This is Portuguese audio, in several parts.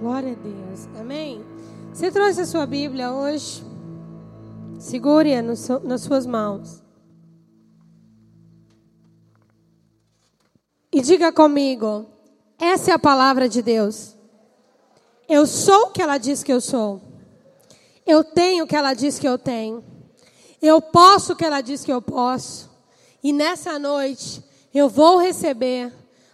Glória a Deus. Amém. Você trouxe a sua Bíblia hoje? Segure-a nas suas mãos. E diga comigo: essa é a palavra de Deus. Eu sou o que ela diz que eu sou. Eu tenho o que ela diz que eu tenho. Eu posso o que ela diz que eu posso. E nessa noite eu vou receber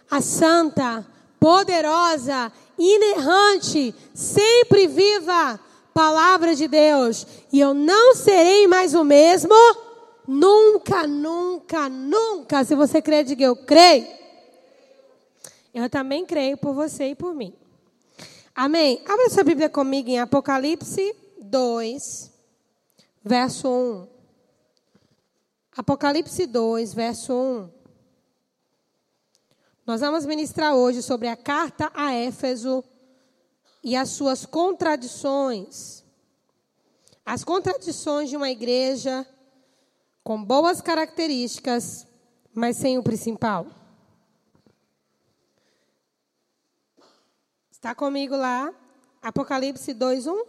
a santa, poderosa, inerrante, sempre viva palavra de Deus. E eu não serei mais o mesmo. Nunca, nunca, nunca. Se você crê, diga eu creio. Eu também creio por você e por mim. Amém? Abra sua Bíblia comigo em Apocalipse 2, verso 1. Apocalipse 2, verso 1. Nós vamos ministrar hoje sobre a carta a Éfeso e as suas contradições. As contradições de uma igreja com boas características, mas sem o principal. Está comigo lá? Apocalipse 2, 1.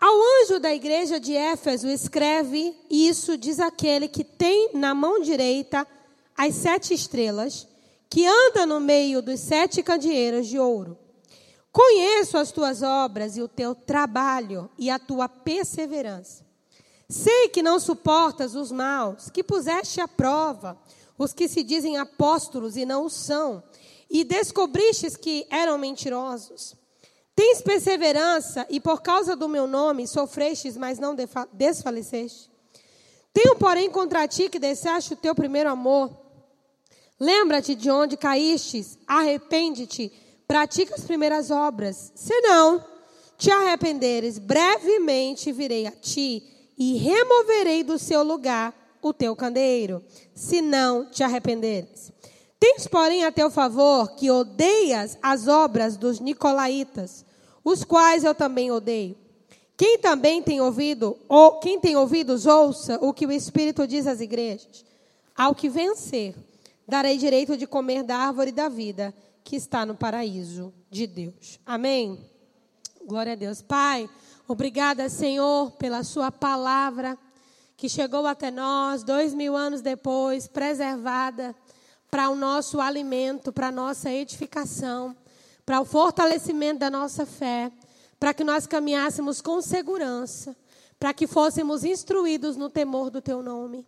Ao anjo da igreja de Éfeso escreve: Isso diz aquele que tem na mão direita as sete estrelas, que anda no meio dos sete candeeiros de ouro. Conheço as tuas obras e o teu trabalho e a tua perseverança. Sei que não suportas os maus, que puseste à prova os que se dizem apóstolos e não o são, e descobristes que eram mentirosos. Tens perseverança e por causa do meu nome sofrestes, mas não desfaleceste. Tenho, porém, contra ti que deixaste o teu primeiro amor. Lembra-te de onde caístes, arrepende-te, pratica as primeiras obras. Se não te arrependeres, brevemente virei a ti e removerei do seu lugar o teu candeeiro, se não te arrependeres. Tens, porém, a teu favor que odeias as obras dos nicolaítas, os quais eu também odeio. Quem também tem ouvido, ou quem tem ouvidos, ouça o que o Espírito diz às igrejas. Ao que vencer, darei direito de comer da árvore da vida que está no paraíso de Deus. Amém? Glória a Deus. Pai, obrigada, Senhor, pela Sua palavra que chegou até nós dois mil anos depois, preservada para o nosso alimento, para a nossa edificação, para o fortalecimento da nossa fé, para que nós caminhássemos com segurança, para que fôssemos instruídos no temor do teu nome.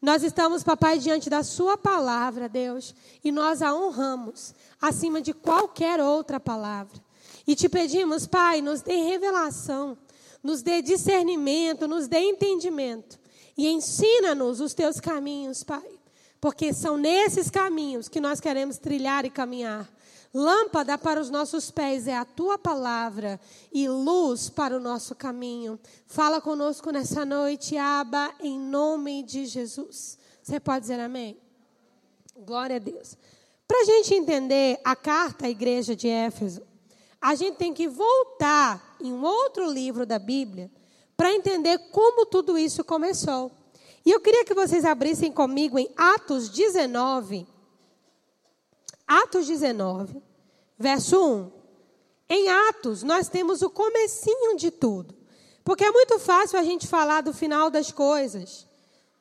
Nós estamos, papai, diante da sua palavra, Deus, e nós a honramos acima de qualquer outra palavra. E te pedimos, Pai, nos dê revelação, nos dê discernimento, nos dê entendimento e ensina-nos os teus caminhos, Pai. Porque são nesses caminhos que nós queremos trilhar e caminhar. Lâmpada para os nossos pés é a tua palavra e luz para o nosso caminho. Fala conosco nessa noite, Aba, em nome de Jesus. Você pode dizer amém? Glória a Deus. Para a gente entender a carta à igreja de Éfeso, a gente tem que voltar em um outro livro da Bíblia para entender como tudo isso começou. E eu queria que vocês abrissem comigo em Atos 19. Atos 19, verso 1. Em Atos, nós temos o comecinho de tudo. Porque é muito fácil a gente falar do final das coisas,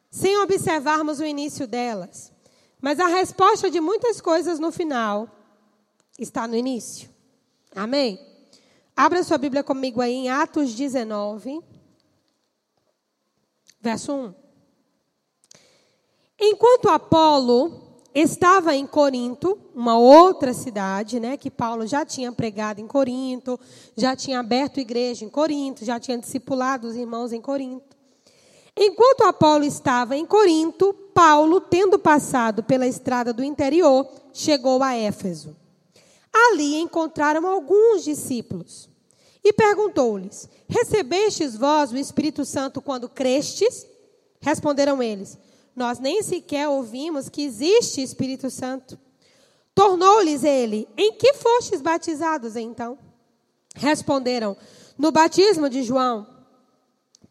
sem observarmos o início delas. Mas a resposta de muitas coisas no final está no início. Amém? Abra sua Bíblia comigo aí em Atos 19, verso 1. Enquanto Apolo estava em Corinto, uma outra cidade, né, que Paulo já tinha pregado em Corinto, já tinha aberto igreja em Corinto, já tinha discipulado os irmãos em Corinto. Enquanto Apolo estava em Corinto, Paulo, tendo passado pela estrada do interior, chegou a Éfeso. Ali encontraram alguns discípulos e perguntou-lhes: Recebestes vós o Espírito Santo quando crestes? Responderam eles: nós nem sequer ouvimos que existe Espírito Santo. Tornou-lhes ele: Em que fostes batizados então? Responderam: No batismo de João.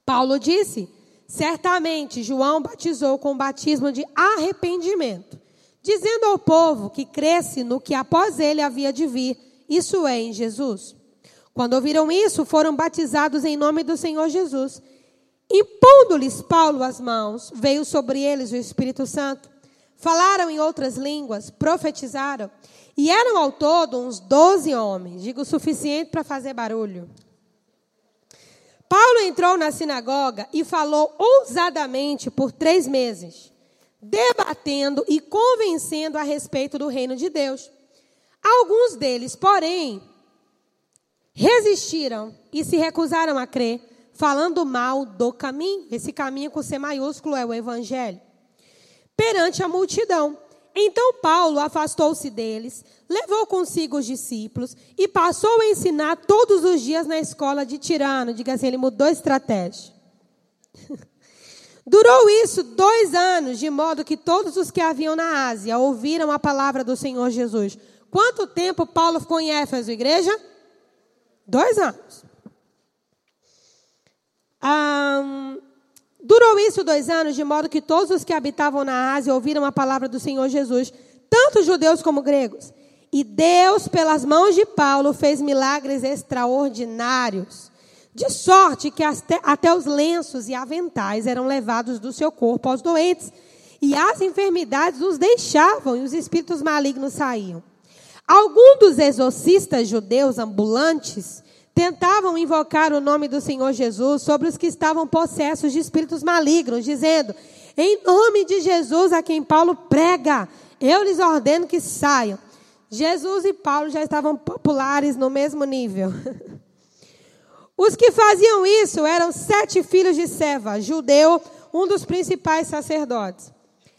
Paulo disse: Certamente João batizou com o batismo de arrependimento, dizendo ao povo que cresce no que após ele havia de vir Isso é, em Jesus. Quando ouviram isso, foram batizados em nome do Senhor Jesus. Impondo-lhes Paulo as mãos, veio sobre eles o Espírito Santo. Falaram em outras línguas, profetizaram. E eram ao todo uns doze homens, digo o suficiente para fazer barulho. Paulo entrou na sinagoga e falou ousadamente por três meses, debatendo e convencendo a respeito do reino de Deus. Alguns deles, porém, resistiram e se recusaram a crer, falando mal do caminho. Esse caminho com C maiúsculo é o evangelho. Perante a multidão. Então Paulo afastou-se deles, levou consigo os discípulos e passou a ensinar todos os dias na escola de Tirano. Diga assim, ele mudou estratégia. Durou isso dois anos, de modo que todos os que haviam na Ásia ouviram a palavra do Senhor Jesus. Quanto tempo Paulo ficou em Éfeso, igreja? Dois anos. Durou isso dois anos, de modo que todos os que habitavam na Ásia ouviram a palavra do Senhor Jesus, tanto judeus como gregos. E Deus, pelas mãos de Paulo, fez milagres extraordinários, de sorte que até, até os lenços e aventais eram levados do seu corpo aos doentes, e as enfermidades os deixavam e os espíritos malignos saíam. Alguns dos exorcistas judeus ambulantes tentavam invocar o nome do Senhor Jesus sobre os que estavam possessos de espíritos malignos, dizendo: Em nome de Jesus a quem Paulo prega, eu lhes ordeno que saiam. Jesus e Paulo já estavam populares no mesmo nível. Os que faziam isso eram sete filhos de Seva, judeu, um dos principais sacerdotes.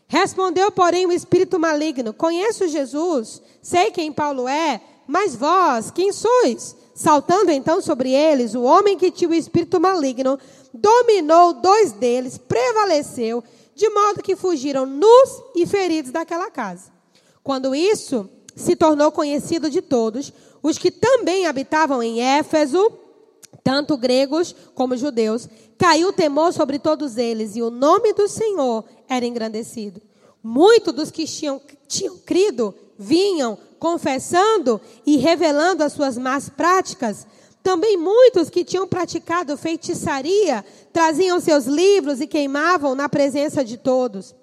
Respondeu, porém, o espírito maligno: Conheço Jesus, sei quem Paulo é, mas vós, quem sois? Saltando então sobre eles, o homem que tinha o espírito maligno dominou dois deles, prevaleceu, de modo que fugiram nus e feridos daquela casa. Quando isso se tornou conhecido de todos, os que também habitavam em Éfeso, tanto gregos como judeus, caiu temor sobre todos eles e o nome do Senhor era engrandecido. Muitos dos que tinham, tinham crido vinham confessando e revelando as suas más práticas. Também muitos que tinham praticado feitiçaria traziam seus livros e queimavam na presença de todos.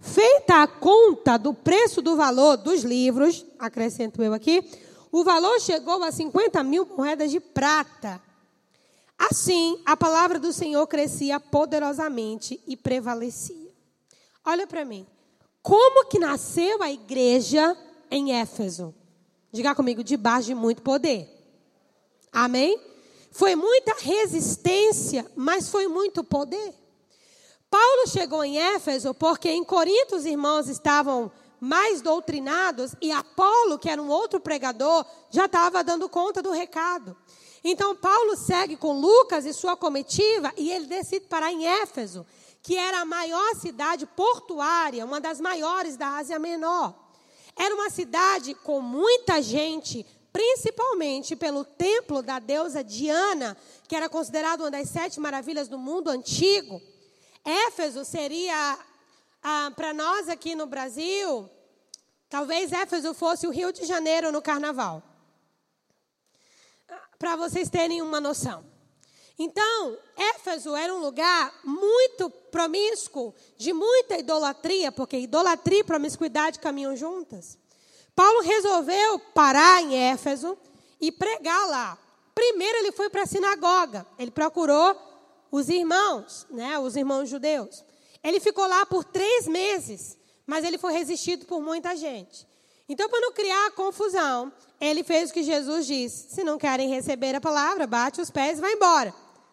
Feita a conta do preço do valor dos livros, acrescento eu aqui, o valor chegou a 50 mil moedas de prata. Assim, a palavra do Senhor crescia poderosamente e prevalecia. Olha para mim. Como que nasceu a igreja em Éfeso? Diga comigo, debaixo de muito poder. Amém? Foi muita resistência, mas foi muito poder. Paulo chegou em Éfeso porque em Corinto os irmãos estavam mais doutrinados e Apolo, que era um outro pregador, já estava dando conta do recado. Então Paulo segue com Lucas e sua comitiva e ele decide parar em Éfeso, que era a maior cidade portuária, uma das maiores da Ásia Menor. Era uma cidade com muita gente, principalmente pelo templo da deusa Diana, que era considerado uma das sete maravilhas do mundo antigo. Éfeso seria, ah, para nós aqui no Brasil, talvez Éfeso fosse o Rio de Janeiro no carnaval. Para vocês terem uma noção. Então, Éfeso era um lugar muito promíscuo, de muita idolatria, porque idolatria e promiscuidade caminham juntas. Paulo resolveu parar em Éfeso e pregar lá. Primeiro ele foi para a sinagoga. Ele procurou os irmãos, né, os irmãos judeus. Ele ficou lá por três meses, mas ele foi resistido por muita gente. Então, para não criar confusão, ele fez o que Jesus disse: se não querem receber a palavra, bate os pés e vai embora.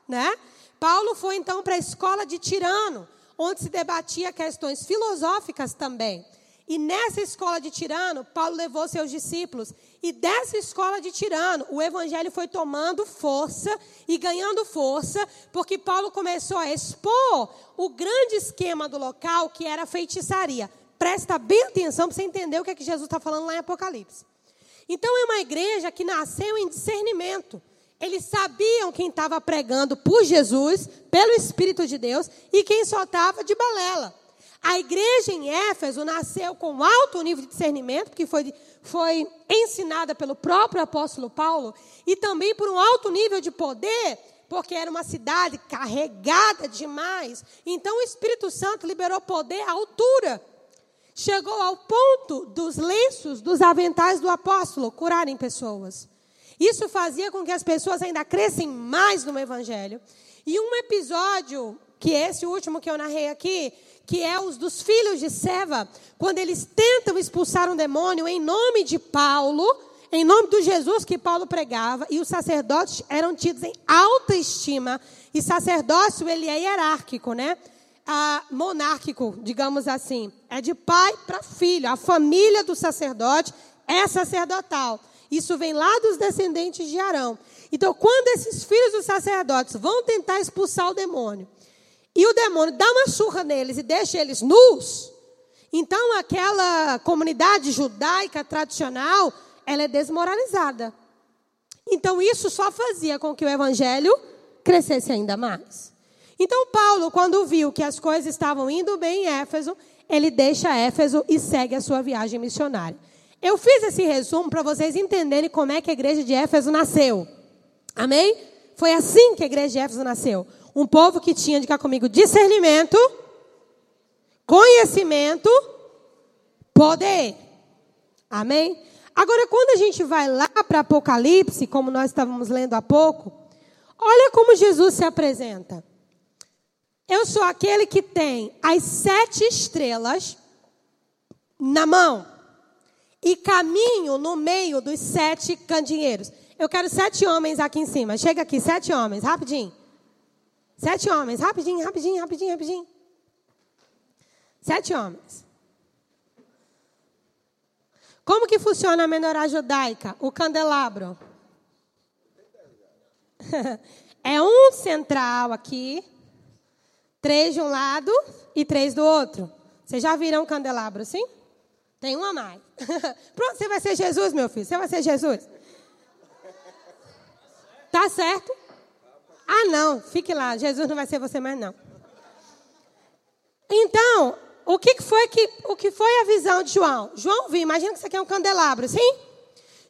Né? Paulo foi então para a escola de Tirano, onde se debatia questões filosóficas também. E nessa escola de Tirano, Paulo levou seus discípulos. E dessa escola de Tirano, o evangelho foi tomando força e ganhando força, porque Paulo começou a expor o grande esquema do local, que era a feitiçaria. Presta bem atenção para você entender o que, é que Jesus está falando lá em Apocalipse. Então, é uma igreja que nasceu em discernimento. Eles sabiam quem estava pregando por Jesus, pelo Espírito de Deus, e quem só estava de balela. A igreja em Éfeso nasceu com alto nível de discernimento, porque foi foi ensinada pelo próprio apóstolo Paulo e também por um alto nível de poder, porque era uma cidade carregada demais. Então o Espírito Santo liberou poder à altura. Chegou ao ponto dos lenços, dos aventais do apóstolo curarem pessoas. Isso fazia com que as pessoas ainda crescem mais no evangelho. E um episódio, que é esse último que eu narrei aqui, que é os dos filhos de Seva, quando eles tentam expulsar um demônio em nome de Paulo, em nome do Jesus que Paulo pregava, e os sacerdotes eram tidos em alta estima, e sacerdócio ele é hierárquico, né? Ah, monárquico, digamos assim, é de pai para filho, a família do sacerdote é sacerdotal. Isso vem lá dos descendentes de Arão. Então, quando esses filhos dos sacerdotes vão tentar expulsar o demônio, e o demônio dá uma surra neles e deixa eles nus, então aquela comunidade judaica tradicional, ela é desmoralizada. Então isso só fazia com que o evangelho crescesse ainda mais. Então Paulo, quando viu que as coisas estavam indo bem em Éfeso, ele deixa Éfeso e segue a sua viagem missionária. Eu fiz esse resumo para vocês entenderem como é que a igreja de Éfeso nasceu. Amém? Foi assim que a igreja de Éfeso nasceu. Um povo que tinha, diga comigo, discernimento, conhecimento, poder. Amém? Agora, quando a gente vai lá para Apocalipse, como nós estávamos lendo há pouco, olha como Jesus se apresenta. Eu sou aquele que tem as sete estrelas na mão e caminho no meio dos sete candeeiros. Eu quero sete homens aqui em cima. Chega aqui, sete homens, rapidinho. Sete homens, rapidinho, rapidinho, rapidinho, rapidinho. Sete homens. Como que funciona a menorá judaica? O candelabro. é um central aqui, três de um lado e três do outro. Vocês já viram um candelabro, sim? Tem um a mais. Pronto, você vai ser Jesus, meu filho. Você vai ser Jesus. Tá certo? Ah, não, fique lá, Jesus não vai ser você mais não. Então, o que foi que o que foi a visão de João? João viu, imagina que isso aqui é um candelabro, sim?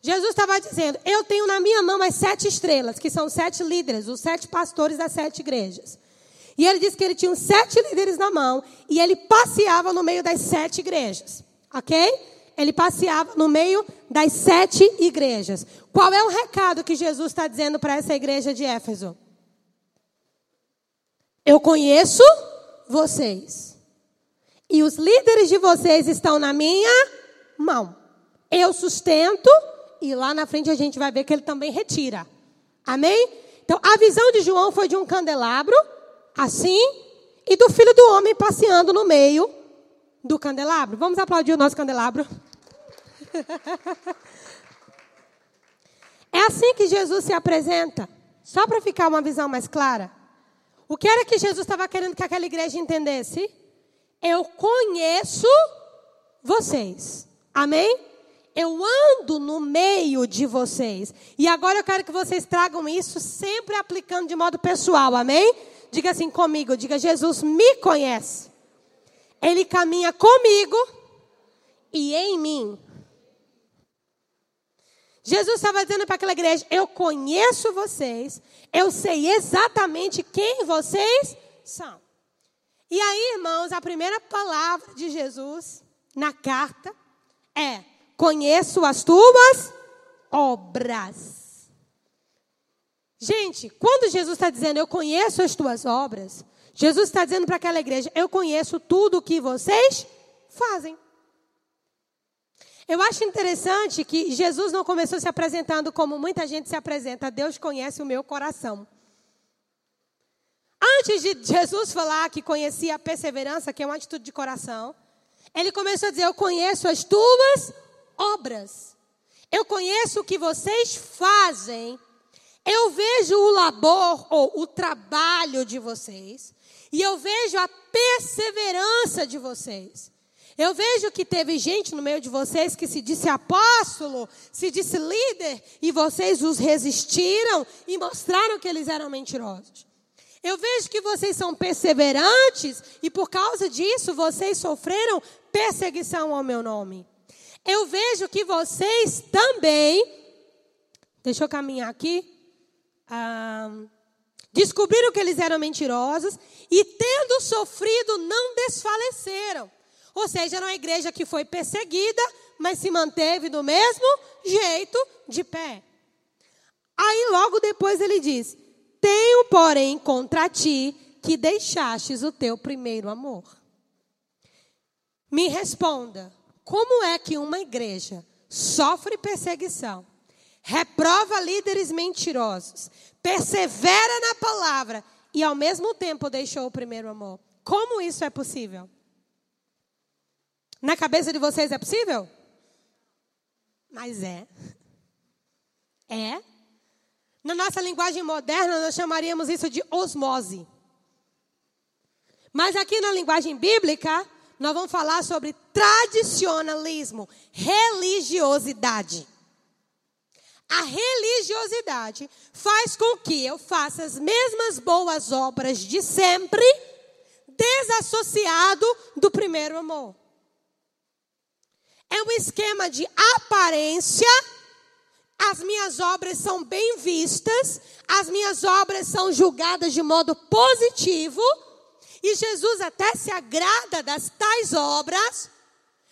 Jesus estava dizendo: Eu tenho na minha mão as sete estrelas, que são sete líderes, os sete pastores das sete igrejas. E ele disse que ele tinha sete líderes na mão e ele passeava no meio das sete igrejas, ok? Ele passeava no meio das sete igrejas. Qual é o recado que Jesus está dizendo para essa igreja de Éfeso? Eu conheço vocês. E os líderes de vocês estão na minha mão. Eu sustento e lá na frente a gente vai ver que ele também retira. Amém? Então a visão de João foi de um candelabro, assim, e do filho do homem passeando no meio do candelabro. Vamos aplaudir o nosso candelabro. é assim que Jesus se apresenta. Só para ficar uma visão mais clara. O que era que Jesus estava querendo que aquela igreja entendesse? Eu conheço vocês. Amém? Eu ando no meio de vocês. E agora eu quero que vocês tragam isso sempre aplicando de modo pessoal. Amém? Diga assim comigo. Diga: Jesus me conhece. Ele caminha comigo e em mim. Jesus estava dizendo para aquela igreja: Eu conheço vocês, eu sei exatamente quem vocês são. E aí, irmãos, a primeira palavra de Jesus na carta é: Conheço as tuas obras. Gente, quando Jesus está dizendo eu conheço as tuas obras, Jesus está dizendo para aquela igreja: Eu conheço tudo o que vocês fazem. Eu acho interessante que Jesus não começou se apresentando como muita gente se apresenta. Deus conhece o meu coração. Antes de Jesus falar que conhecia a perseverança, que é uma atitude de coração, ele começou a dizer: Eu conheço as tuas obras. Eu conheço o que vocês fazem. Eu vejo o labor ou o trabalho de vocês. E eu vejo a perseverança de vocês. Eu vejo que teve gente no meio de vocês que se disse apóstolo, se disse líder, e vocês os resistiram e mostraram que eles eram mentirosos. Eu vejo que vocês são perseverantes e por causa disso vocês sofreram perseguição ao meu nome. eu vejo que vocês também. Deixa eu caminhar aqui. Ah, descobriram que eles eram mentirosos e, tendo sofrido, não desfaleceram. Ou seja, era uma igreja que foi perseguida, mas se manteve do mesmo jeito de pé. Aí logo depois ele diz: Tenho, porém, contra ti que deixastes o teu primeiro amor. Me responda: como é que uma igreja sofre perseguição, reprova líderes mentirosos, persevera na palavra e ao mesmo tempo deixou o primeiro amor? Como isso é possível? Na cabeça de vocês é possível? Mas é. É. Na nossa linguagem moderna, nós chamaríamos isso de osmose. Mas aqui na linguagem bíblica, nós vamos falar sobre tradicionalismo, religiosidade. A religiosidade faz com que eu faça as mesmas boas obras de sempre, desassociado do primeiro amor. É um esquema de aparência. As minhas obras são bem vistas, as minhas obras são julgadas de modo positivo e Jesus até se agrada das tais obras,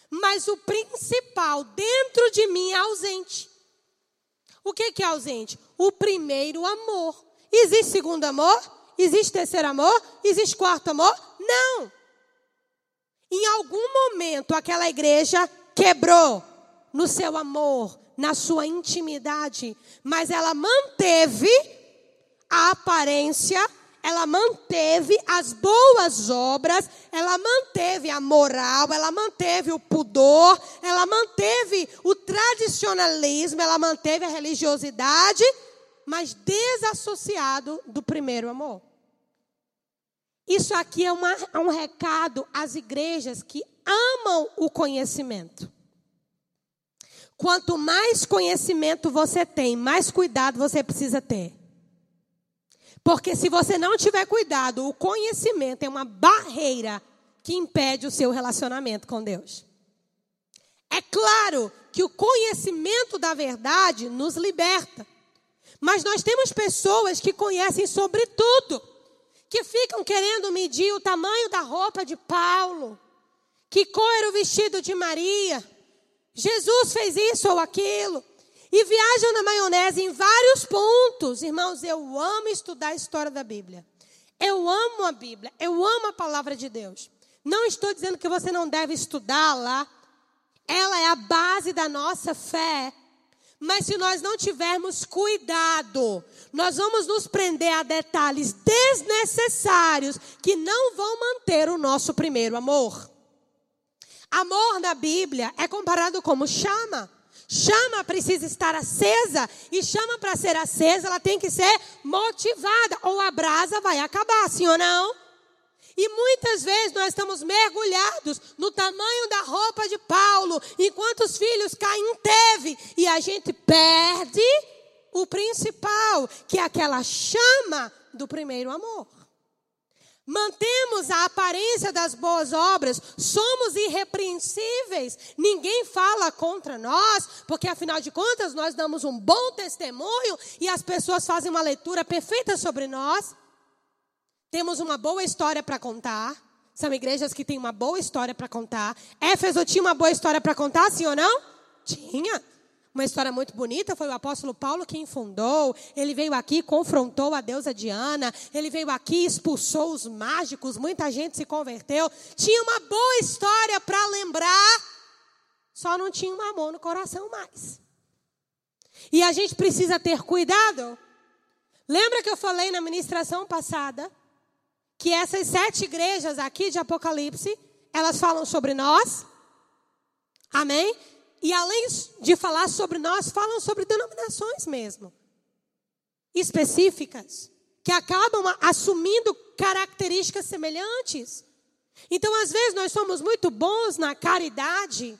mas o principal dentro de mim é ausente. O que, que é ausente? O primeiro amor. Existe segundo amor? Existe terceiro amor? Existe quarto amor? Não. Em algum momento aquela igreja quebrou no seu amor, na sua intimidade, mas ela manteve a aparência ela manteve as boas obras, ela manteve a moral, ela manteve o pudor, ela manteve o tradicionalismo, ela manteve a religiosidade, mas desassociado do primeiro amor. Isso aqui é, uma, é um recado às igrejas que amam o conhecimento. Quanto mais conhecimento você tem, mais cuidado você precisa ter. Porque se você não tiver cuidado, o conhecimento é uma barreira que impede o seu relacionamento com Deus. É claro que o conhecimento da verdade nos liberta. Mas nós temos pessoas que conhecem sobre tudo, que ficam querendo medir o tamanho da roupa de Paulo, que cor era o vestido de Maria. Jesus fez isso ou aquilo. E viajam na maionese em vários pontos. Irmãos, eu amo estudar a história da Bíblia. Eu amo a Bíblia. Eu amo a palavra de Deus. Não estou dizendo que você não deve estudá-la. Ela é a base da nossa fé. Mas se nós não tivermos cuidado, nós vamos nos prender a detalhes desnecessários que não vão manter o nosso primeiro amor. Amor na Bíblia é comparado como chama. Chama precisa estar acesa e chama para ser acesa, ela tem que ser motivada ou a brasa vai acabar, sim ou não? E muitas vezes nós estamos mergulhados no tamanho da roupa de Paulo, enquanto os filhos Caim teve, e a gente perde o principal, que é aquela chama do primeiro amor. Mantemos a aparência das boas obras, somos irrepreensíveis, ninguém fala contra nós, porque afinal de contas nós damos um bom testemunho e as pessoas fazem uma leitura perfeita sobre nós. Temos uma boa história para contar. São igrejas que têm uma boa história para contar. Éfeso tinha uma boa história para contar, sim ou não? Tinha. Uma história muito bonita, foi o apóstolo Paulo quem fundou. Ele veio aqui, confrontou a deusa Diana. Ele veio aqui, expulsou os mágicos. Muita gente se converteu. Tinha uma boa história para lembrar, só não tinha um amor no coração mais. E a gente precisa ter cuidado. Lembra que eu falei na ministração passada que essas sete igrejas aqui de Apocalipse, elas falam sobre nós? Amém? E além de falar sobre nós, falam sobre denominações mesmo, específicas, que acabam assumindo características semelhantes. Então, às vezes, nós somos muito bons na caridade,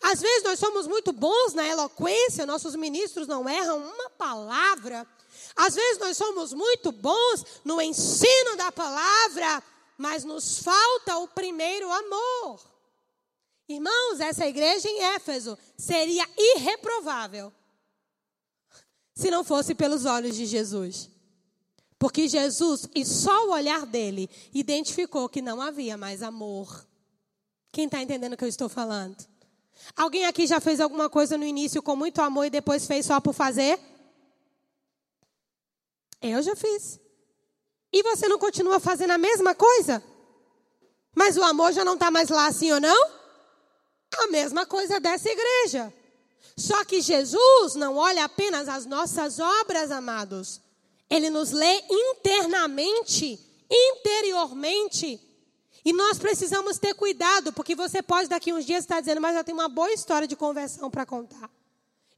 às vezes, nós somos muito bons na eloquência, nossos ministros não erram uma palavra. Às vezes, nós somos muito bons no ensino da palavra, mas nos falta o primeiro amor. Irmãos, essa igreja em Éfeso seria irreprovável se não fosse pelos olhos de Jesus. Porque Jesus, e só o olhar dele, identificou que não havia mais amor. Quem está entendendo o que eu estou falando? Alguém aqui já fez alguma coisa no início com muito amor e depois fez só por fazer? Eu já fiz. E você não continua fazendo a mesma coisa? Mas o amor já não está mais lá, sim ou não? A mesma coisa dessa igreja. Só que Jesus não olha apenas as nossas obras, amados. Ele nos lê internamente, interiormente. E nós precisamos ter cuidado, porque você pode daqui uns dias estar dizendo, mas eu tenho uma boa história de conversão para contar.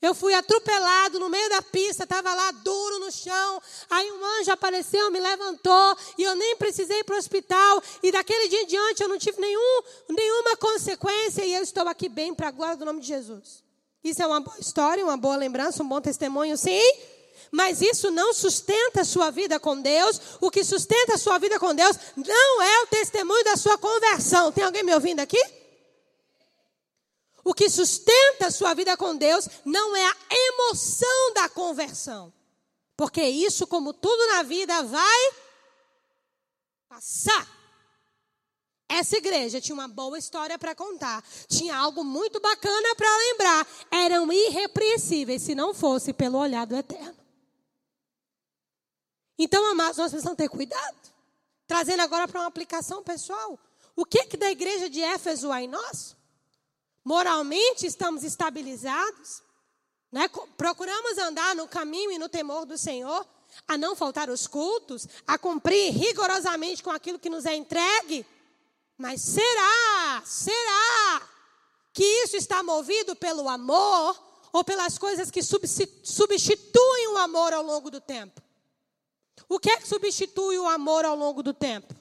Eu fui atropelado no meio da pista, estava lá duro no chão. Aí um anjo apareceu, me levantou e eu nem precisei ir para o hospital. E daquele dia em diante eu não tive nenhum, nenhuma consequência e eu estou aqui bem para a glória do nome de Jesus. Isso é uma boa história, uma boa lembrança, um bom testemunho, sim. Mas isso não sustenta a sua vida com Deus. O que sustenta a sua vida com Deus não é o testemunho da sua conversão. Tem alguém me ouvindo aqui? O que sustenta a sua vida com Deus não é a emoção da conversão. Porque isso, como tudo na vida, vai passar. Essa igreja tinha uma boa história para contar, tinha algo muito bacana para lembrar, eram irrepreensíveis se não fosse pelo olhar do eterno. Então, amados, nós precisamos ter cuidado. Trazendo agora para uma aplicação pessoal. O que, que da igreja de Éfeso há em nós? Moralmente estamos estabilizados, né? procuramos andar no caminho e no temor do Senhor, a não faltar os cultos, a cumprir rigorosamente com aquilo que nos é entregue. Mas será, será que isso está movido pelo amor ou pelas coisas que substituem o amor ao longo do tempo? O que é que substitui o amor ao longo do tempo?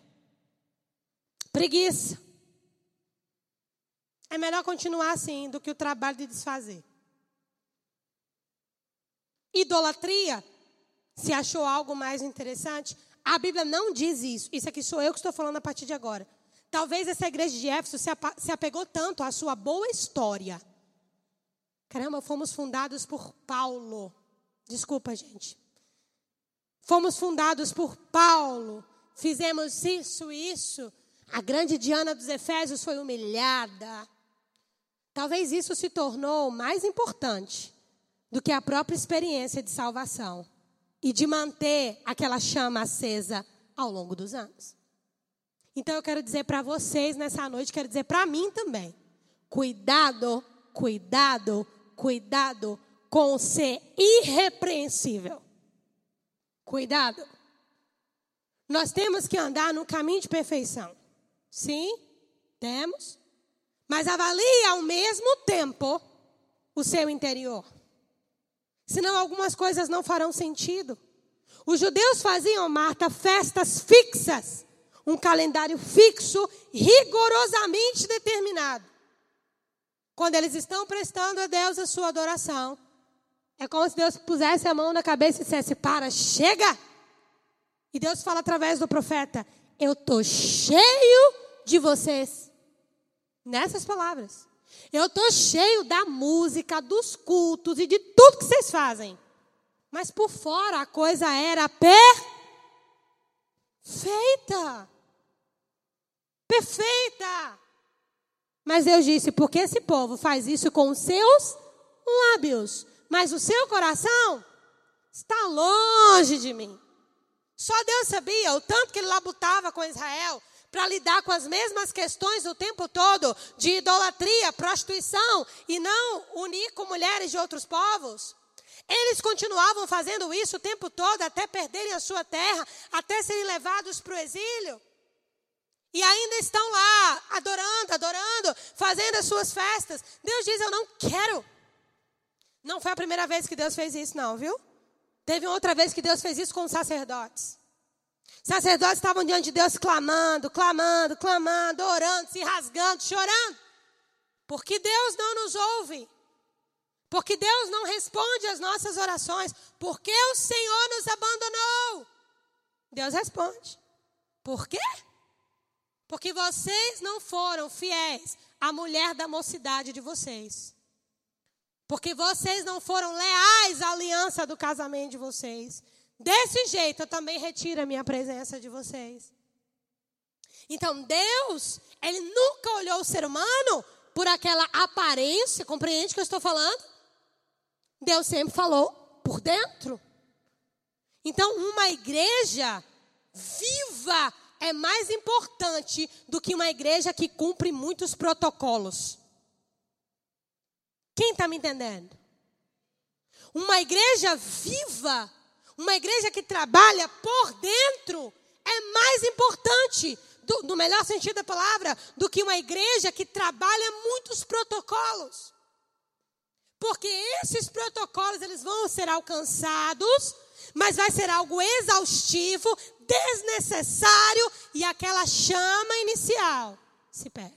Preguiça. É melhor continuar assim do que o trabalho de desfazer. Idolatria, se achou algo mais interessante, a Bíblia não diz isso. Isso aqui sou eu que estou falando a partir de agora. Talvez essa igreja de Éfeso se apegou tanto à sua boa história. Caramba, fomos fundados por Paulo. Desculpa, gente. Fomos fundados por Paulo. Fizemos isso, isso. A grande Diana dos Efésios foi humilhada. Talvez isso se tornou mais importante do que a própria experiência de salvação e de manter aquela chama acesa ao longo dos anos. Então eu quero dizer para vocês nessa noite, quero dizer para mim também. Cuidado, cuidado, cuidado com ser irrepreensível. Cuidado. Nós temos que andar no caminho de perfeição. Sim, temos. Mas avalie ao mesmo tempo o seu interior. Senão algumas coisas não farão sentido. Os judeus faziam, Marta, festas fixas, um calendário fixo, rigorosamente determinado. Quando eles estão prestando a Deus a sua adoração, é como se Deus pusesse a mão na cabeça e dissesse: Para, chega! E Deus fala através do profeta: Eu estou cheio de vocês. Nessas palavras. Eu estou cheio da música, dos cultos e de tudo que vocês fazem. Mas por fora a coisa era perfeita. Perfeita. Mas Deus disse: porque esse povo faz isso com os seus lábios, mas o seu coração está longe de mim. Só Deus sabia o tanto que ele labutava com Israel, para lidar com as mesmas questões o tempo todo de idolatria, prostituição e não unir com mulheres de outros povos. Eles continuavam fazendo isso o tempo todo até perderem a sua terra, até serem levados para o exílio. E ainda estão lá, adorando, adorando, fazendo as suas festas. Deus diz: Eu não quero. Não foi a primeira vez que Deus fez isso, não, viu? Teve outra vez que Deus fez isso com os sacerdotes. Sacerdotes estavam diante de Deus clamando, clamando, clamando, orando, se rasgando, chorando. Porque Deus não nos ouve. Porque Deus não responde às nossas orações. Porque o Senhor nos abandonou. Deus responde. Por quê? Porque vocês não foram fiéis à mulher da mocidade de vocês. Porque vocês não foram leais à aliança do casamento de vocês. Desse jeito eu também retiro a minha presença de vocês. Então Deus, Ele nunca olhou o ser humano por aquela aparência, compreende o que eu estou falando? Deus sempre falou por dentro. Então, uma igreja viva é mais importante do que uma igreja que cumpre muitos protocolos. Quem está me entendendo? Uma igreja viva, uma igreja que trabalha por dentro, é mais importante, do, no melhor sentido da palavra, do que uma igreja que trabalha muitos protocolos. Porque esses protocolos eles vão ser alcançados, mas vai ser algo exaustivo, desnecessário e aquela chama inicial se perde.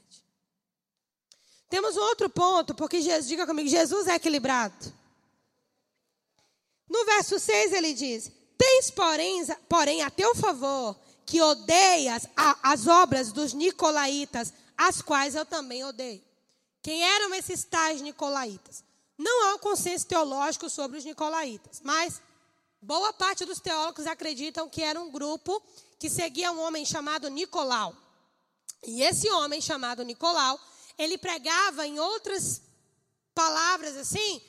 Temos um outro ponto, porque Jesus, diga comigo, Jesus é equilibrado. No verso 6 ele diz: Tens, porém, porém a teu favor que odeias a, as obras dos nicolaítas, as quais eu também odeio. Quem eram esses tais nicolaítas? Não há um consenso teológico sobre os nicolaítas, mas boa parte dos teólogos acreditam que era um grupo que seguia um homem chamado Nicolau. E esse homem chamado Nicolau, ele pregava em outras palavras assim,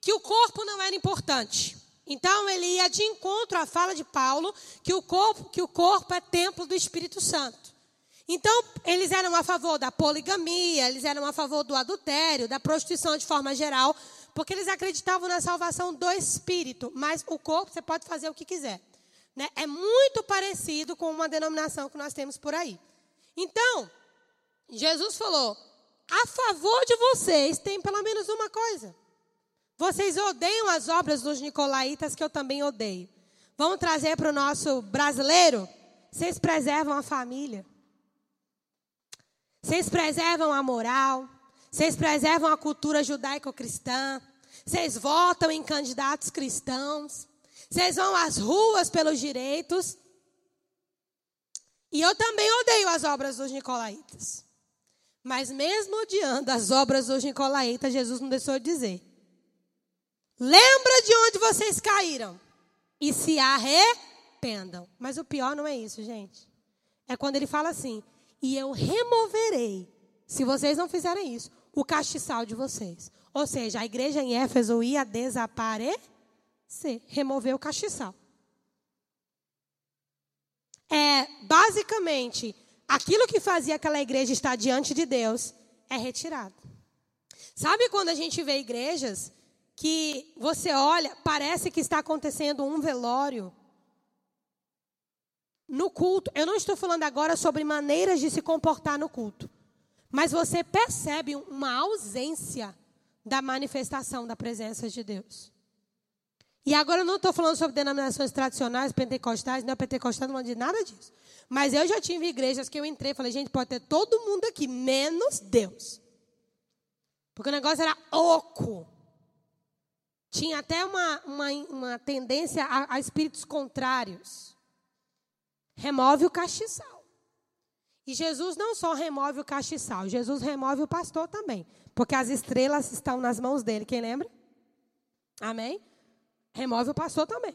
que o corpo não era importante. Então ele ia de encontro à fala de Paulo que o corpo, que o corpo é templo do Espírito Santo. Então, eles eram a favor da poligamia, eles eram a favor do adultério, da prostituição de forma geral, porque eles acreditavam na salvação do espírito, mas o corpo você pode fazer o que quiser. Né? É muito parecido com uma denominação que nós temos por aí. Então, Jesus falou: a favor de vocês tem pelo menos uma coisa. Vocês odeiam as obras dos nicolaítas, que eu também odeio. Vamos trazer para o nosso brasileiro? Vocês preservam a família. Vocês preservam a moral. Vocês preservam a cultura judaico-cristã. Vocês votam em candidatos cristãos. Vocês vão às ruas pelos direitos. E eu também odeio as obras dos nicolaítas. Mas mesmo odiando as obras dos nicolaítas, Jesus não deixou de dizer: Lembra de onde vocês caíram e se arrependam. Mas o pior não é isso, gente. É quando ele fala assim: e eu removerei, se vocês não fizerem isso, o castiçal de vocês. Ou seja, a igreja em Éfeso ia desaparecer, remover o castiçal. É, basicamente, aquilo que fazia aquela igreja estar diante de Deus é retirado. Sabe quando a gente vê igrejas que você olha, parece que está acontecendo um velório no culto. Eu não estou falando agora sobre maneiras de se comportar no culto, mas você percebe uma ausência da manifestação da presença de Deus. E agora eu não estou falando sobre denominações tradicionais, pentecostais, não é pentecostal, não de nada disso. Mas eu já tive igrejas que eu entrei e falei, gente, pode ter todo mundo aqui, menos Deus. Porque o negócio era oco tinha até uma, uma, uma tendência a, a espíritos contrários. Remove o castiçal. E Jesus não só remove o castiçal, Jesus remove o pastor também. Porque as estrelas estão nas mãos dele. Quem lembra? Amém? Remove o pastor também.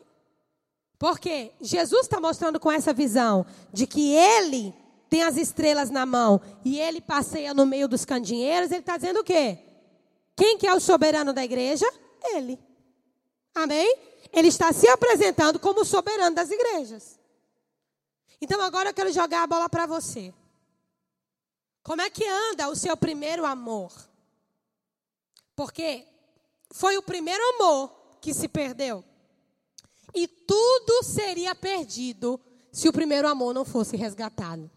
Porque Jesus está mostrando com essa visão de que ele tem as estrelas na mão e ele passeia no meio dos candinheiros, ele está dizendo o quê? Quem que é o soberano da igreja? Ele. Amém? Ele está se apresentando como soberano das igrejas. Então agora eu quero jogar a bola para você. Como é que anda o seu primeiro amor? Porque foi o primeiro amor que se perdeu. E tudo seria perdido se o primeiro amor não fosse resgatado.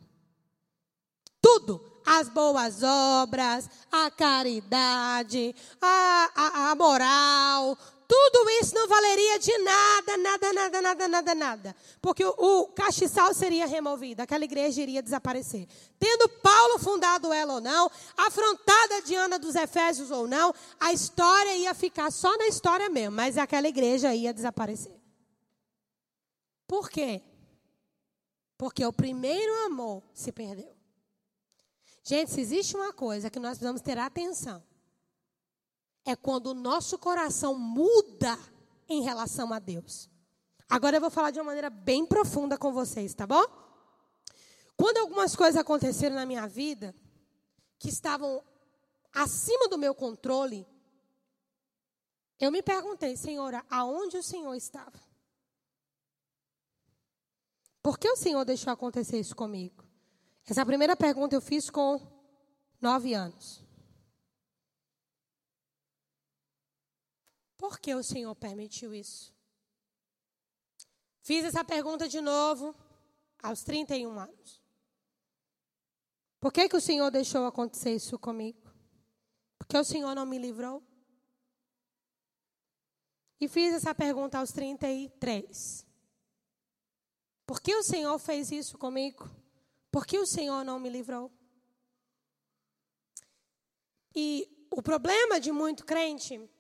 Tudo. As boas obras, a caridade, a, a, a moral, tudo isso não valeria de nada, nada, nada, nada, nada, nada. Porque o, castiçal seria removido, aquela igreja iria desaparecer. Tendo Paulo fundado ela ou não, afrontada de Ana dos Efésios ou não, a história ia ficar só na história mesmo, mas aquela igreja ia desaparecer. Por quê? Porque o primeiro amor se perdeu. Gente, se existe uma coisa que nós precisamos ter atenção, é quando o nosso coração muda em relação a Deus. Agora eu vou falar de uma maneira bem profunda com vocês, tá bom? Quando algumas coisas aconteceram na minha vida que estavam acima do meu controle, eu me perguntei, Senhora, aonde o Senhor estava? Por que o Senhor deixou acontecer isso comigo? Essa primeira pergunta eu fiz com nove anos. Por que o Senhor permitiu isso? Fiz essa pergunta de novo aos 31 anos. Por que, que o Senhor deixou acontecer isso comigo? Porque o Senhor não me livrou? E fiz essa pergunta aos 33. Por que o Senhor fez isso comigo? Por que o Senhor não me livrou? E o problema de muito crente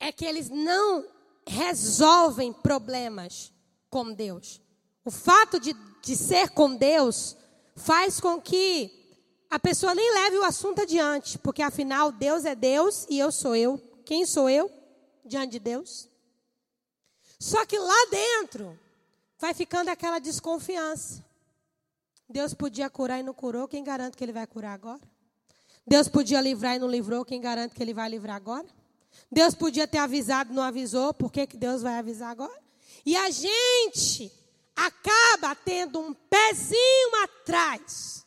é que eles não resolvem problemas com Deus. O fato de, de ser com Deus faz com que a pessoa nem leve o assunto adiante, porque afinal Deus é Deus e eu sou eu. Quem sou eu diante de Deus? Só que lá dentro vai ficando aquela desconfiança. Deus podia curar e não curou, quem garante que ele vai curar agora? Deus podia livrar e não livrou, quem garante que ele vai livrar agora? Deus podia ter avisado não avisou, por que, que Deus vai avisar agora? E a gente acaba tendo um pezinho atrás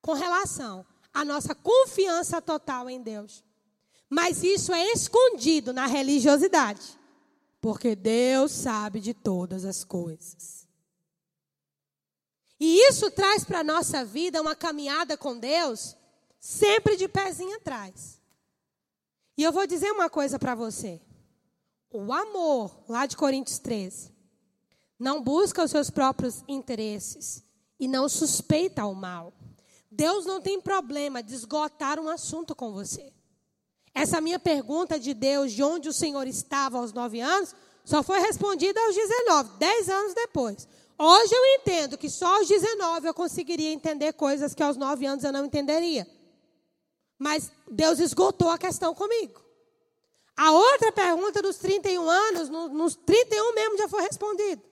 com relação à nossa confiança total em Deus. Mas isso é escondido na religiosidade, porque Deus sabe de todas as coisas. E isso traz para a nossa vida uma caminhada com Deus sempre de pezinho atrás. E eu vou dizer uma coisa para você. O amor, lá de Coríntios 13, não busca os seus próprios interesses e não suspeita o mal. Deus não tem problema de esgotar um assunto com você. Essa minha pergunta de Deus, de onde o Senhor estava aos nove anos, só foi respondida aos 19, dez anos depois. Hoje eu entendo que só aos 19 eu conseguiria entender coisas que aos 9 anos eu não entenderia. Mas Deus esgotou a questão comigo. A outra pergunta dos 31 anos, no, nos 31 mesmo já foi respondida.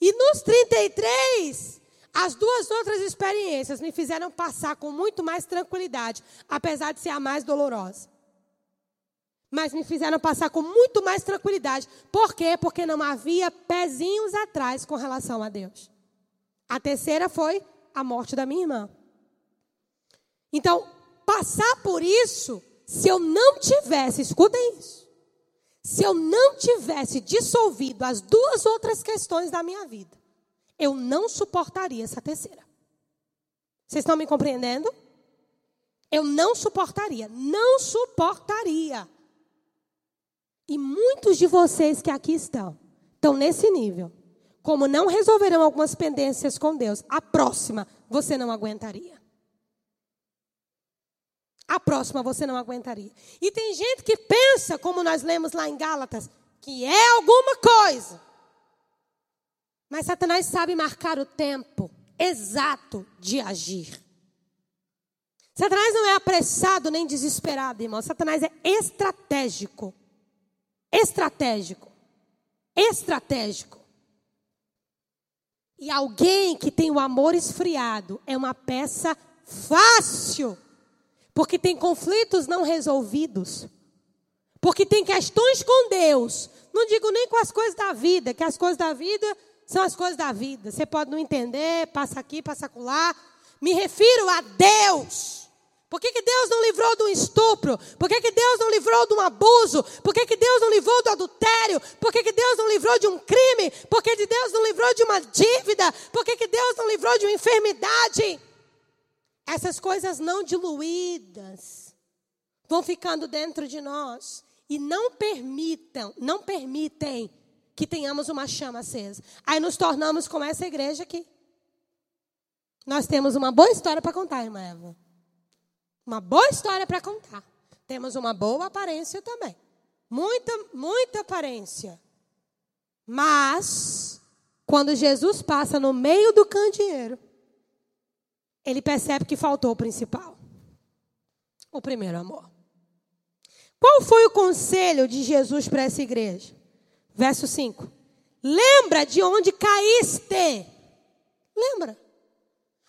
E nos 33, as duas outras experiências me fizeram passar com muito mais tranquilidade, apesar de ser a mais dolorosa mas me fizeram passar com muito mais tranquilidade. Por quê? Porque não havia pezinhos atrás com relação a Deus. A terceira foi a morte da minha irmã. Então, passar por isso, se eu não tivesse, escutem isso, se eu não tivesse dissolvido as duas outras questões da minha vida, eu não suportaria essa terceira. Vocês estão me compreendendo? Eu não suportaria, não suportaria. E muitos de vocês que aqui estão, estão nesse nível. Como não resolverão algumas pendências com Deus, a próxima você não aguentaria. A próxima você não aguentaria. E tem gente que pensa, como nós lemos lá em Gálatas, que é alguma coisa. Mas Satanás sabe marcar o tempo exato de agir. Satanás não é apressado nem desesperado, irmão. Satanás é estratégico estratégico. Estratégico. E alguém que tem o amor esfriado é uma peça fácil, porque tem conflitos não resolvidos, porque tem questões com Deus. Não digo nem com as coisas da vida, que as coisas da vida são as coisas da vida. Você pode não entender, passa aqui, passa lá. Me refiro a Deus. Por que, que Deus não livrou de um estupro? Por que, que Deus não livrou de um abuso? Por que, que Deus não livrou do adultério? Por que, que Deus não livrou de um crime? Por que Deus não livrou de uma dívida? Por que, que Deus não livrou de uma enfermidade? Essas coisas não diluídas vão ficando dentro de nós e não permitam, não permitem que tenhamos uma chama acesa. Aí nos tornamos como essa igreja aqui. Nós temos uma boa história para contar, irmã Eva uma boa história para contar. Temos uma boa aparência também. Muita, muita aparência. Mas, quando Jesus passa no meio do candeeiro, ele percebe que faltou o principal: o primeiro amor. Qual foi o conselho de Jesus para essa igreja? Verso 5. Lembra de onde caíste. Lembra?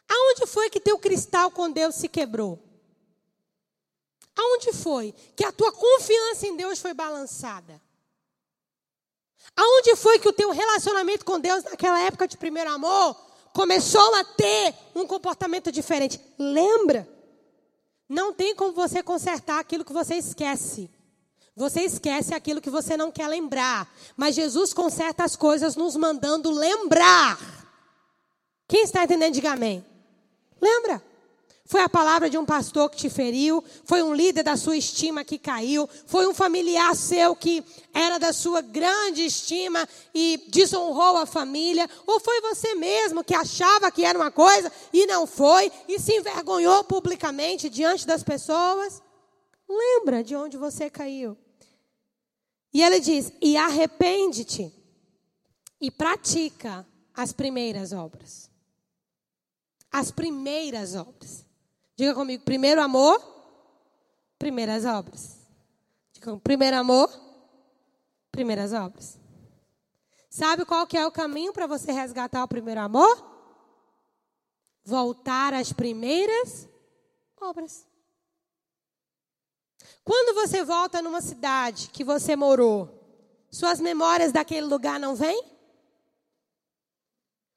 Aonde foi que teu cristal com Deus se quebrou? Aonde foi que a tua confiança em Deus foi balançada? Aonde foi que o teu relacionamento com Deus naquela época de primeiro amor começou a ter um comportamento diferente? Lembra? Não tem como você consertar aquilo que você esquece. Você esquece aquilo que você não quer lembrar. Mas Jesus conserta as coisas nos mandando lembrar. Quem está entendendo, diga amém. Lembra? Foi a palavra de um pastor que te feriu, foi um líder da sua estima que caiu, foi um familiar seu que era da sua grande estima e desonrou a família, ou foi você mesmo que achava que era uma coisa e não foi e se envergonhou publicamente diante das pessoas. Lembra de onde você caiu. E ele diz: "E arrepende-te e pratica as primeiras obras." As primeiras obras. Diga comigo, primeiro amor, primeiras obras. Diga primeiro amor, primeiras obras. Sabe qual que é o caminho para você resgatar o primeiro amor? Voltar às primeiras obras. Quando você volta numa cidade que você morou, suas memórias daquele lugar não vêm?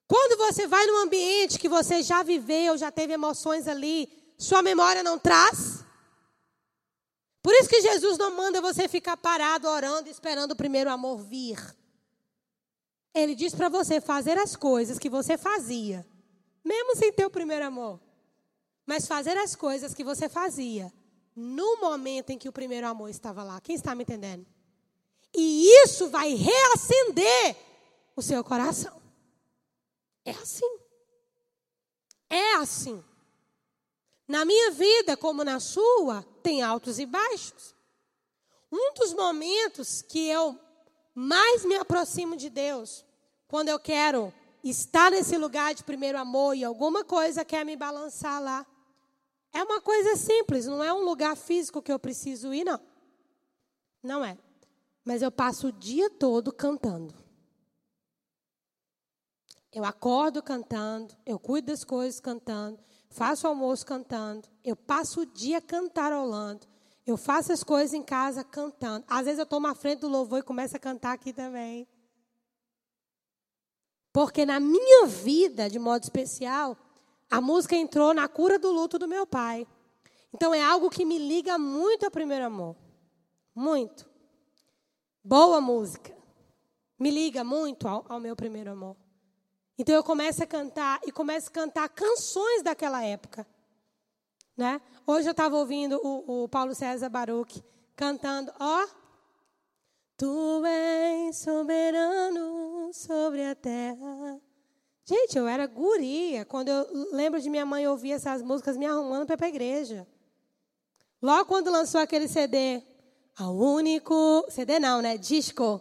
Quando você vai num ambiente que você já viveu, já teve emoções ali, sua memória não traz? Por isso que Jesus não manda você ficar parado orando, esperando o primeiro amor vir. Ele diz para você fazer as coisas que você fazia, mesmo sem ter o primeiro amor. Mas fazer as coisas que você fazia no momento em que o primeiro amor estava lá. Quem está me entendendo? E isso vai reacender o seu coração. É assim. É assim. Na minha vida, como na sua, tem altos e baixos. Um dos momentos que eu mais me aproximo de Deus, quando eu quero estar nesse lugar de primeiro amor e alguma coisa quer me balançar lá, é uma coisa simples, não é um lugar físico que eu preciso ir, não. Não é. Mas eu passo o dia todo cantando. Eu acordo cantando, eu cuido das coisas cantando, faço almoço cantando, eu passo o dia cantarolando, eu faço as coisas em casa cantando. Às vezes eu tomo a frente do louvor e começo a cantar aqui também. Porque na minha vida, de modo especial, a música entrou na cura do luto do meu pai. Então é algo que me liga muito ao primeiro amor. Muito. Boa música. Me liga muito ao, ao meu primeiro amor. Então eu começo a cantar e começo a cantar canções daquela época. Né? Hoje eu estava ouvindo o, o, Paulo César Baruch cantando, ó, Tu és soberano sobre a terra. Gente, eu era guria. Quando eu lembro de minha mãe ouvir essas músicas me arrumando para ir para a igreja. Logo quando lançou aquele CD, a único. CD não, né? Disco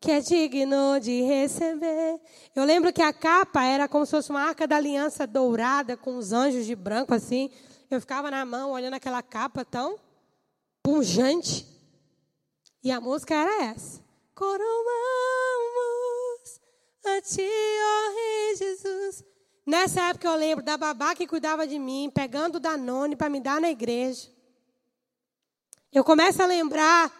que é digno de receber. Eu lembro que a capa era como se fosse uma arca da aliança dourada com os anjos de branco assim. Eu ficava na mão olhando aquela capa tão punjante. E a música era essa. Coroamos a ti, ó Rei Jesus. Nessa época eu lembro da babá que cuidava de mim, pegando o Danone para me dar na igreja. Eu começo a lembrar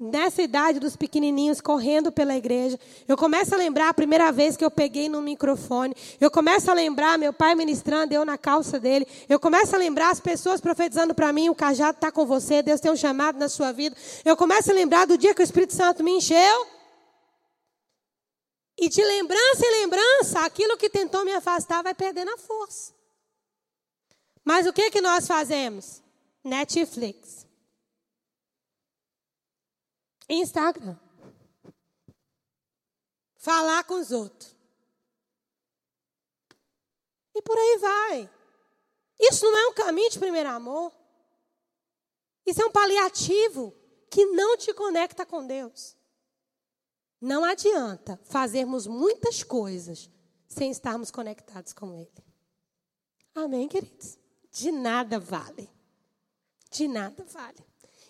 nessa idade dos pequenininhos correndo pela igreja. Eu começo a lembrar a primeira vez que eu peguei no microfone. Eu começo a lembrar meu pai ministrando, eu na calça dele. Eu começo a lembrar as pessoas profetizando para mim: o cajado está com você, Deus tem um chamado na sua vida. Eu começo a lembrar do dia que o Espírito Santo me encheu. E de lembrança em lembrança, aquilo que tentou me afastar vai perdendo a força. Mas o que, que nós fazemos? Netflix. Instagram. Falar com os outros. E por aí vai. Isso não é um caminho de primeiro amor. Isso é um paliativo que não te conecta com Deus. Não adianta fazermos muitas coisas sem estarmos conectados com Ele. Amém, queridos? De nada vale. De nada vale.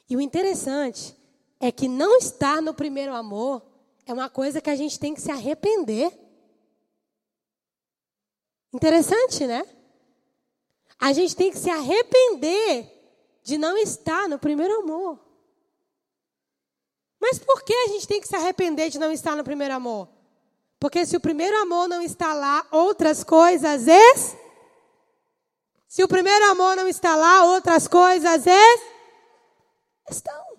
E o interessante é que não estar no primeiro amor é uma coisa que a gente tem que se arrepender. Interessante, né? A gente tem que se arrepender de não estar no primeiro amor. Mas por que a gente tem que se arrepender de não estar no primeiro amor? Porque se o primeiro amor não está lá, outras coisas es... Se o primeiro amor não está lá, outras coisas es... estão.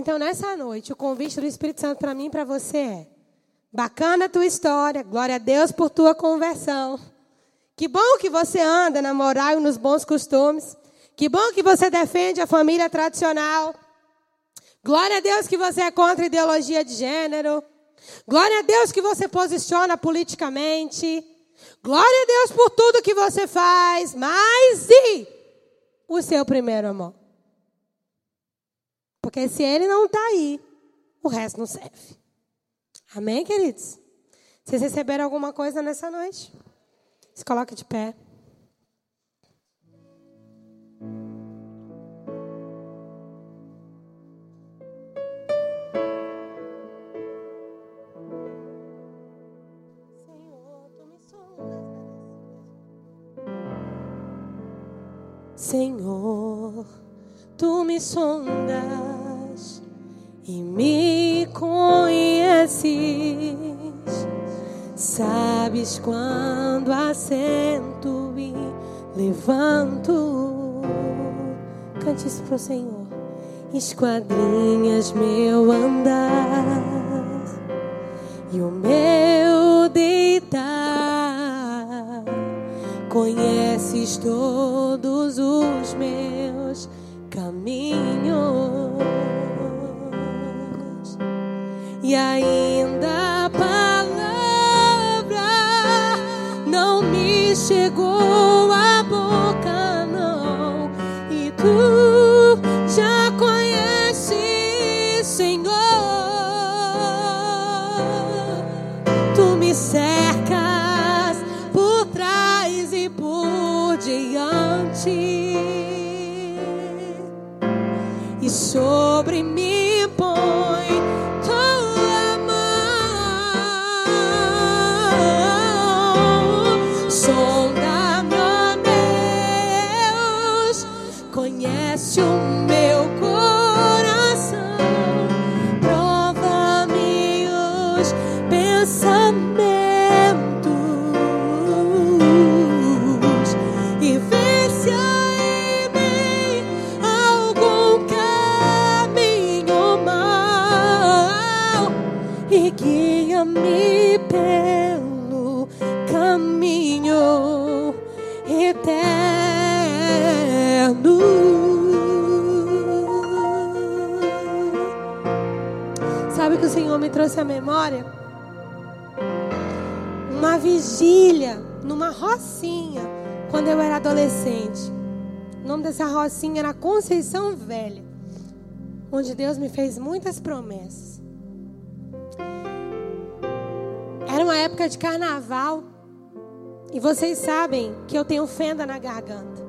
Então, nessa noite, o convite do Espírito Santo para mim e para você é: bacana a tua história, glória a Deus por tua conversão. Que bom que você anda na moral e nos bons costumes. Que bom que você defende a família tradicional. Glória a Deus que você é contra a ideologia de gênero. Glória a Deus que você posiciona politicamente. Glória a Deus por tudo que você faz. Mas e o seu primeiro amor? Porque se ele não está aí, o resto não serve. Amém, queridos? Vocês receberam alguma coisa nessa noite? Se coloque de pé. Senhor, tu me sondas e me conheces. Sabes quando assento e levanto. Cante isso pro Senhor. Esquadrinhas meu andar e o meu deitar. Conheces todos chegou rocinha era Conceição Velha, onde Deus me fez muitas promessas. Era uma época de carnaval e vocês sabem que eu tenho fenda na garganta.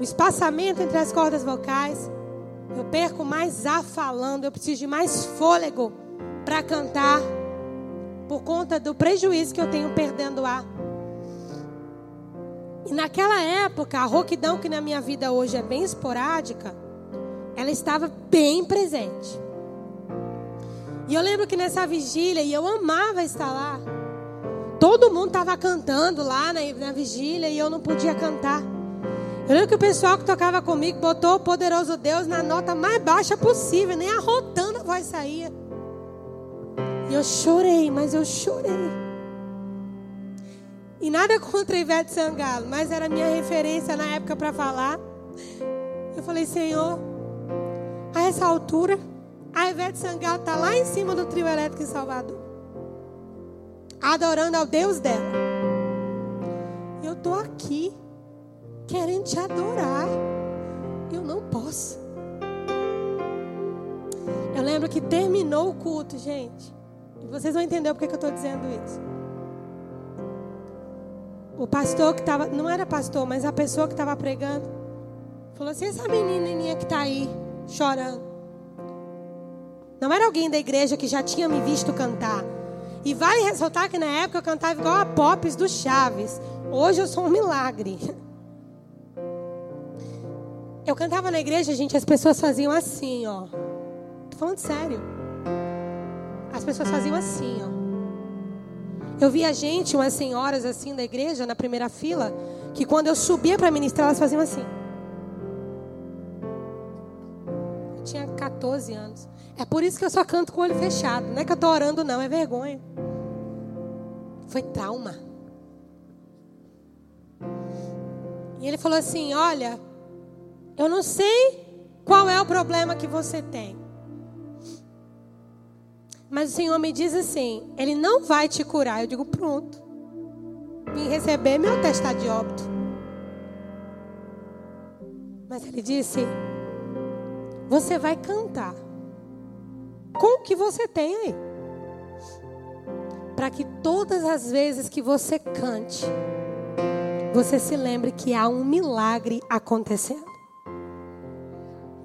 O espaçamento entre as cordas vocais, eu perco mais ar falando, eu preciso de mais fôlego para cantar por conta do prejuízo que eu tenho perdendo ar. E naquela época, a rouquidão que na minha vida hoje é bem esporádica, ela estava bem presente. E eu lembro que nessa vigília, e eu amava estar lá, todo mundo estava cantando lá na, na vigília e eu não podia cantar. Eu lembro que o pessoal que tocava comigo botou o poderoso Deus na nota mais baixa possível, nem arrotando a voz saía. E eu chorei, mas eu chorei. E nada contra Ivete Sangalo, mas era minha referência na época para falar. Eu falei, Senhor, a essa altura, a Ivete Sangalo está lá em cima do trio elétrico em Salvador, adorando ao Deus dela. Eu estou aqui, querendo te adorar. Eu não posso. Eu lembro que terminou o culto, gente. E vocês vão entender porque que eu estou dizendo isso. O pastor que estava, não era pastor, mas a pessoa que estava pregando, falou assim: essa menininha que está aí chorando. Não era alguém da igreja que já tinha me visto cantar. E vale ressaltar que na época eu cantava igual a Pops do Chaves. Hoje eu sou um milagre. Eu cantava na igreja, gente, as pessoas faziam assim, ó. Tô falando sério. As pessoas faziam assim, ó. Eu via gente, umas senhoras assim da igreja, na primeira fila, que quando eu subia para ministrar, elas faziam assim. Eu tinha 14 anos. É por isso que eu só canto com o olho fechado. Não é que eu tô orando, não, é vergonha. Foi trauma. E ele falou assim: Olha, eu não sei qual é o problema que você tem. Mas o Senhor me diz assim: Ele não vai te curar. Eu digo: Pronto. Vim receber meu testado de óbito. Mas ele disse: Você vai cantar com o que você tem aí. Para que todas as vezes que você cante, você se lembre que há um milagre acontecendo.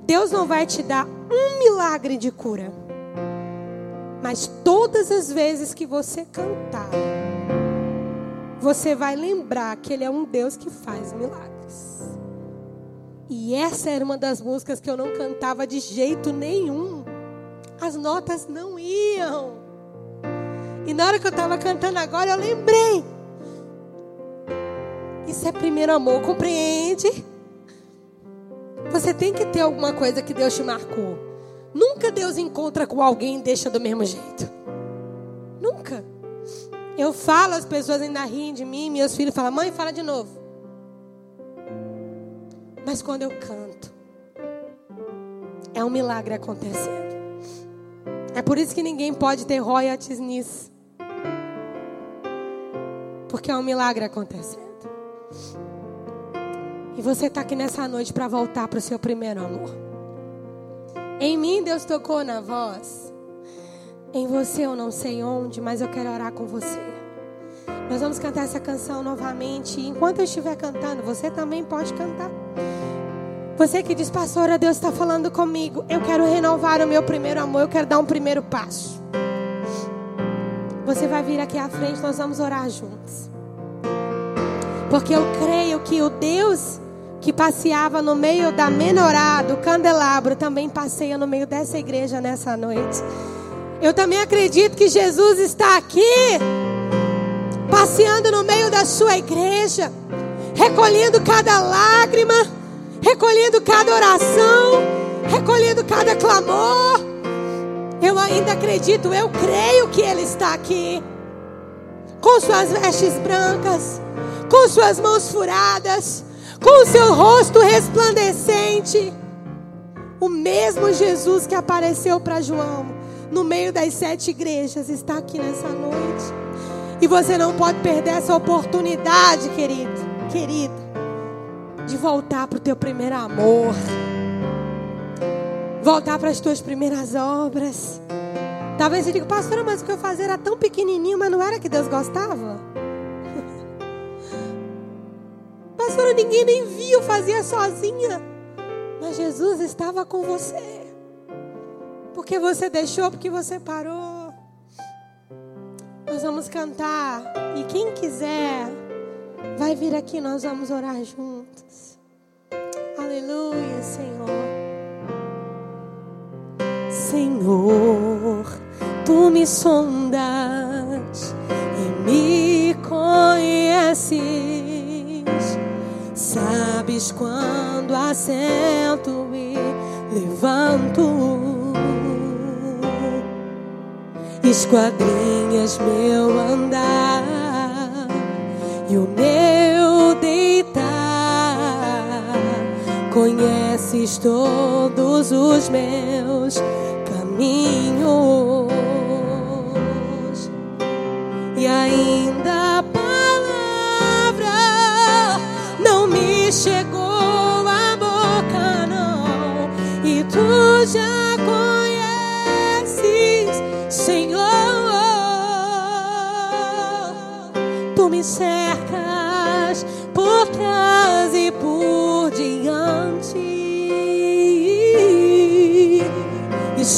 Deus não vai te dar um milagre de cura. Mas todas as vezes que você cantar, você vai lembrar que Ele é um Deus que faz milagres. E essa era uma das músicas que eu não cantava de jeito nenhum. As notas não iam. E na hora que eu estava cantando agora, eu lembrei. Isso é primeiro amor, compreende? Você tem que ter alguma coisa que Deus te marcou. Nunca Deus encontra com alguém e deixa do mesmo jeito. Nunca. Eu falo, as pessoas ainda riem de mim, meus filhos falam, mãe, fala de novo. Mas quando eu canto, é um milagre acontecendo. É por isso que ninguém pode ter royalties nisso. Porque é um milagre acontecendo. E você está aqui nessa noite para voltar para o seu primeiro amor. Em mim Deus tocou na voz. Em você eu não sei onde, mas eu quero orar com você. Nós vamos cantar essa canção novamente. E enquanto eu estiver cantando, você também pode cantar. Você que diz, pastora, Deus está falando comigo. Eu quero renovar o meu primeiro amor. Eu quero dar um primeiro passo. Você vai vir aqui à frente, nós vamos orar juntos. Porque eu creio que o Deus que passeava no meio da menorá, do candelabro, também passeia no meio dessa igreja nessa noite. Eu também acredito que Jesus está aqui, passeando no meio da sua igreja, recolhendo cada lágrima, recolhendo cada oração, recolhendo cada clamor. Eu ainda acredito, eu creio que Ele está aqui, com suas vestes brancas, com suas mãos furadas com o seu rosto resplandecente. O mesmo Jesus que apareceu para João no meio das sete igrejas está aqui nessa noite. E você não pode perder essa oportunidade, querido, querida, de voltar para o teu primeiro amor. Voltar para as tuas primeiras obras. Talvez você diga, pastora, mas o que eu fazia era tão pequenininho, mas não era que Deus gostava? Pastora, ninguém nem viu, fazia sozinha. Mas Jesus estava com você. Porque você deixou, porque você parou. Nós vamos cantar. E quem quiser, vai vir aqui, nós vamos orar juntos. Aleluia, Senhor. Senhor, tu me sondas e me conheces Sabes quando assento e levanto, esquadrinhas meu andar e o meu deitar. Conheces todos os meus caminhos e ainda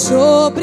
E sobre mim põe